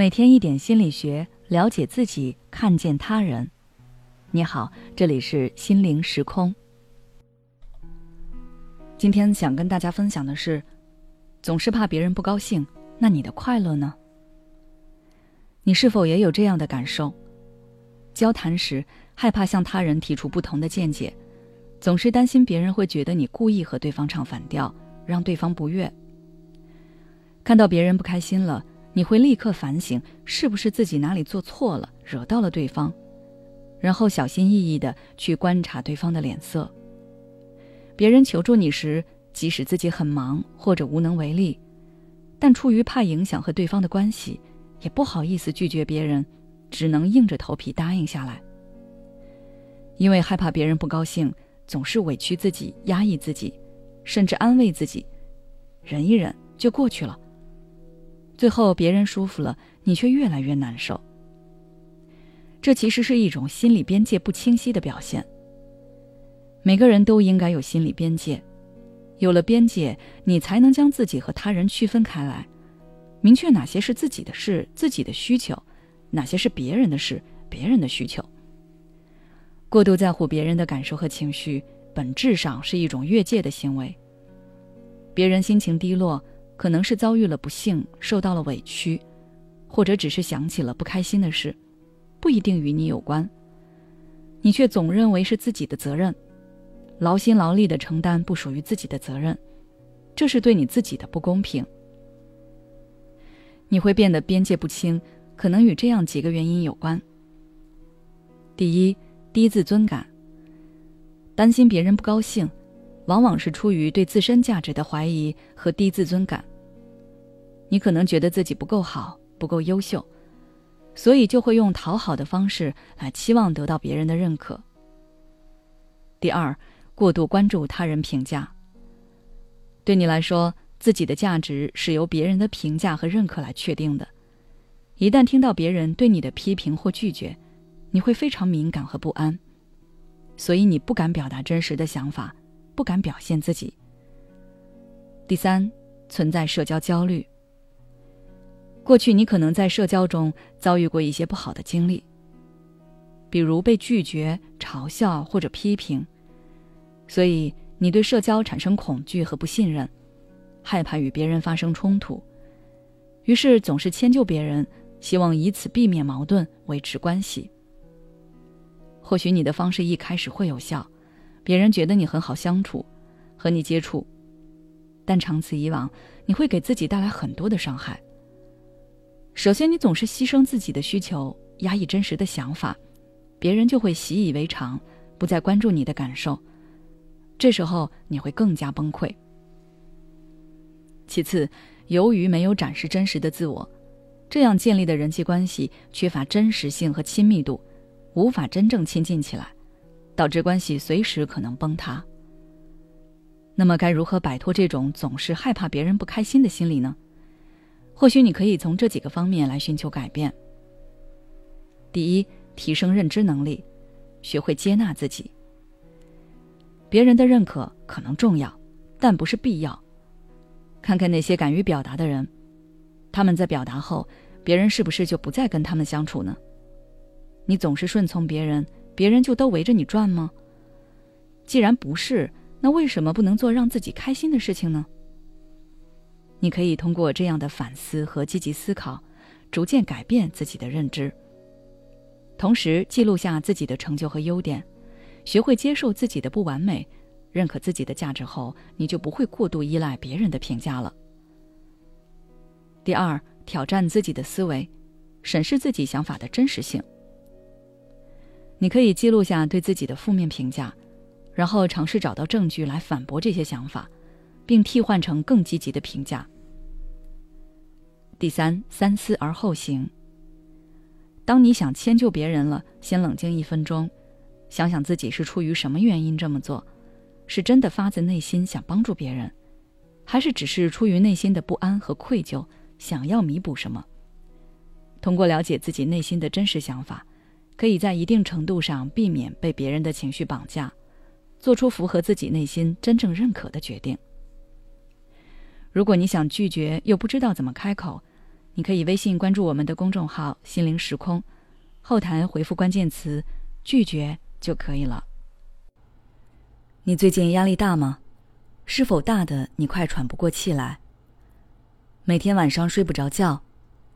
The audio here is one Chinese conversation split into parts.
每天一点心理学，了解自己，看见他人。你好，这里是心灵时空。今天想跟大家分享的是，总是怕别人不高兴，那你的快乐呢？你是否也有这样的感受？交谈时害怕向他人提出不同的见解，总是担心别人会觉得你故意和对方唱反调，让对方不悦。看到别人不开心了。你会立刻反省，是不是自己哪里做错了，惹到了对方，然后小心翼翼的去观察对方的脸色。别人求助你时，即使自己很忙或者无能为力，但出于怕影响和对方的关系，也不好意思拒绝别人，只能硬着头皮答应下来。因为害怕别人不高兴，总是委屈自己、压抑自己，甚至安慰自己，忍一忍就过去了。最后，别人舒服了，你却越来越难受。这其实是一种心理边界不清晰的表现。每个人都应该有心理边界，有了边界，你才能将自己和他人区分开来，明确哪些是自己的事、自己的需求，哪些是别人的事、别人的需求。过度在乎别人的感受和情绪，本质上是一种越界的行为。别人心情低落。可能是遭遇了不幸，受到了委屈，或者只是想起了不开心的事，不一定与你有关。你却总认为是自己的责任，劳心劳力的承担不属于自己的责任，这是对你自己的不公平。你会变得边界不清，可能与这样几个原因有关。第一，低自尊感，担心别人不高兴，往往是出于对自身价值的怀疑和低自尊感。你可能觉得自己不够好，不够优秀，所以就会用讨好的方式来期望得到别人的认可。第二，过度关注他人评价。对你来说，自己的价值是由别人的评价和认可来确定的。一旦听到别人对你的批评或拒绝，你会非常敏感和不安，所以你不敢表达真实的想法，不敢表现自己。第三，存在社交焦虑。过去你可能在社交中遭遇过一些不好的经历，比如被拒绝、嘲笑或者批评，所以你对社交产生恐惧和不信任，害怕与别人发生冲突，于是总是迁就别人，希望以此避免矛盾，维持关系。或许你的方式一开始会有效，别人觉得你很好相处，和你接触，但长此以往，你会给自己带来很多的伤害。首先，你总是牺牲自己的需求，压抑真实的想法，别人就会习以为常，不再关注你的感受。这时候你会更加崩溃。其次，由于没有展示真实的自我，这样建立的人际关系缺乏真实性和亲密度，无法真正亲近起来，导致关系随时可能崩塌。那么，该如何摆脱这种总是害怕别人不开心的心理呢？或许你可以从这几个方面来寻求改变。第一，提升认知能力，学会接纳自己。别人的认可可能重要，但不是必要。看看那些敢于表达的人，他们在表达后，别人是不是就不再跟他们相处呢？你总是顺从别人，别人就都围着你转吗？既然不是，那为什么不能做让自己开心的事情呢？你可以通过这样的反思和积极思考，逐渐改变自己的认知。同时，记录下自己的成就和优点，学会接受自己的不完美，认可自己的价值后，你就不会过度依赖别人的评价了。第二，挑战自己的思维，审视自己想法的真实性。你可以记录下对自己的负面评价，然后尝试找到证据来反驳这些想法。并替换成更积极的评价。第三，三思而后行。当你想迁就别人了，先冷静一分钟，想想自己是出于什么原因这么做，是真的发自内心想帮助别人，还是只是出于内心的不安和愧疚，想要弥补什么？通过了解自己内心的真实想法，可以在一定程度上避免被别人的情绪绑架，做出符合自己内心真正认可的决定。如果你想拒绝又不知道怎么开口，你可以微信关注我们的公众号“心灵时空”，后台回复关键词“拒绝”就可以了。你最近压力大吗？是否大的你快喘不过气来？每天晚上睡不着觉，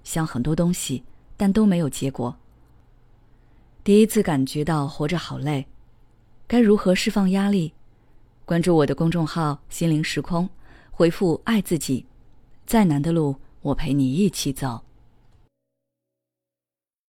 想很多东西，但都没有结果。第一次感觉到活着好累，该如何释放压力？关注我的公众号“心灵时空”，回复“爱自己”，再难的路我陪你一起走。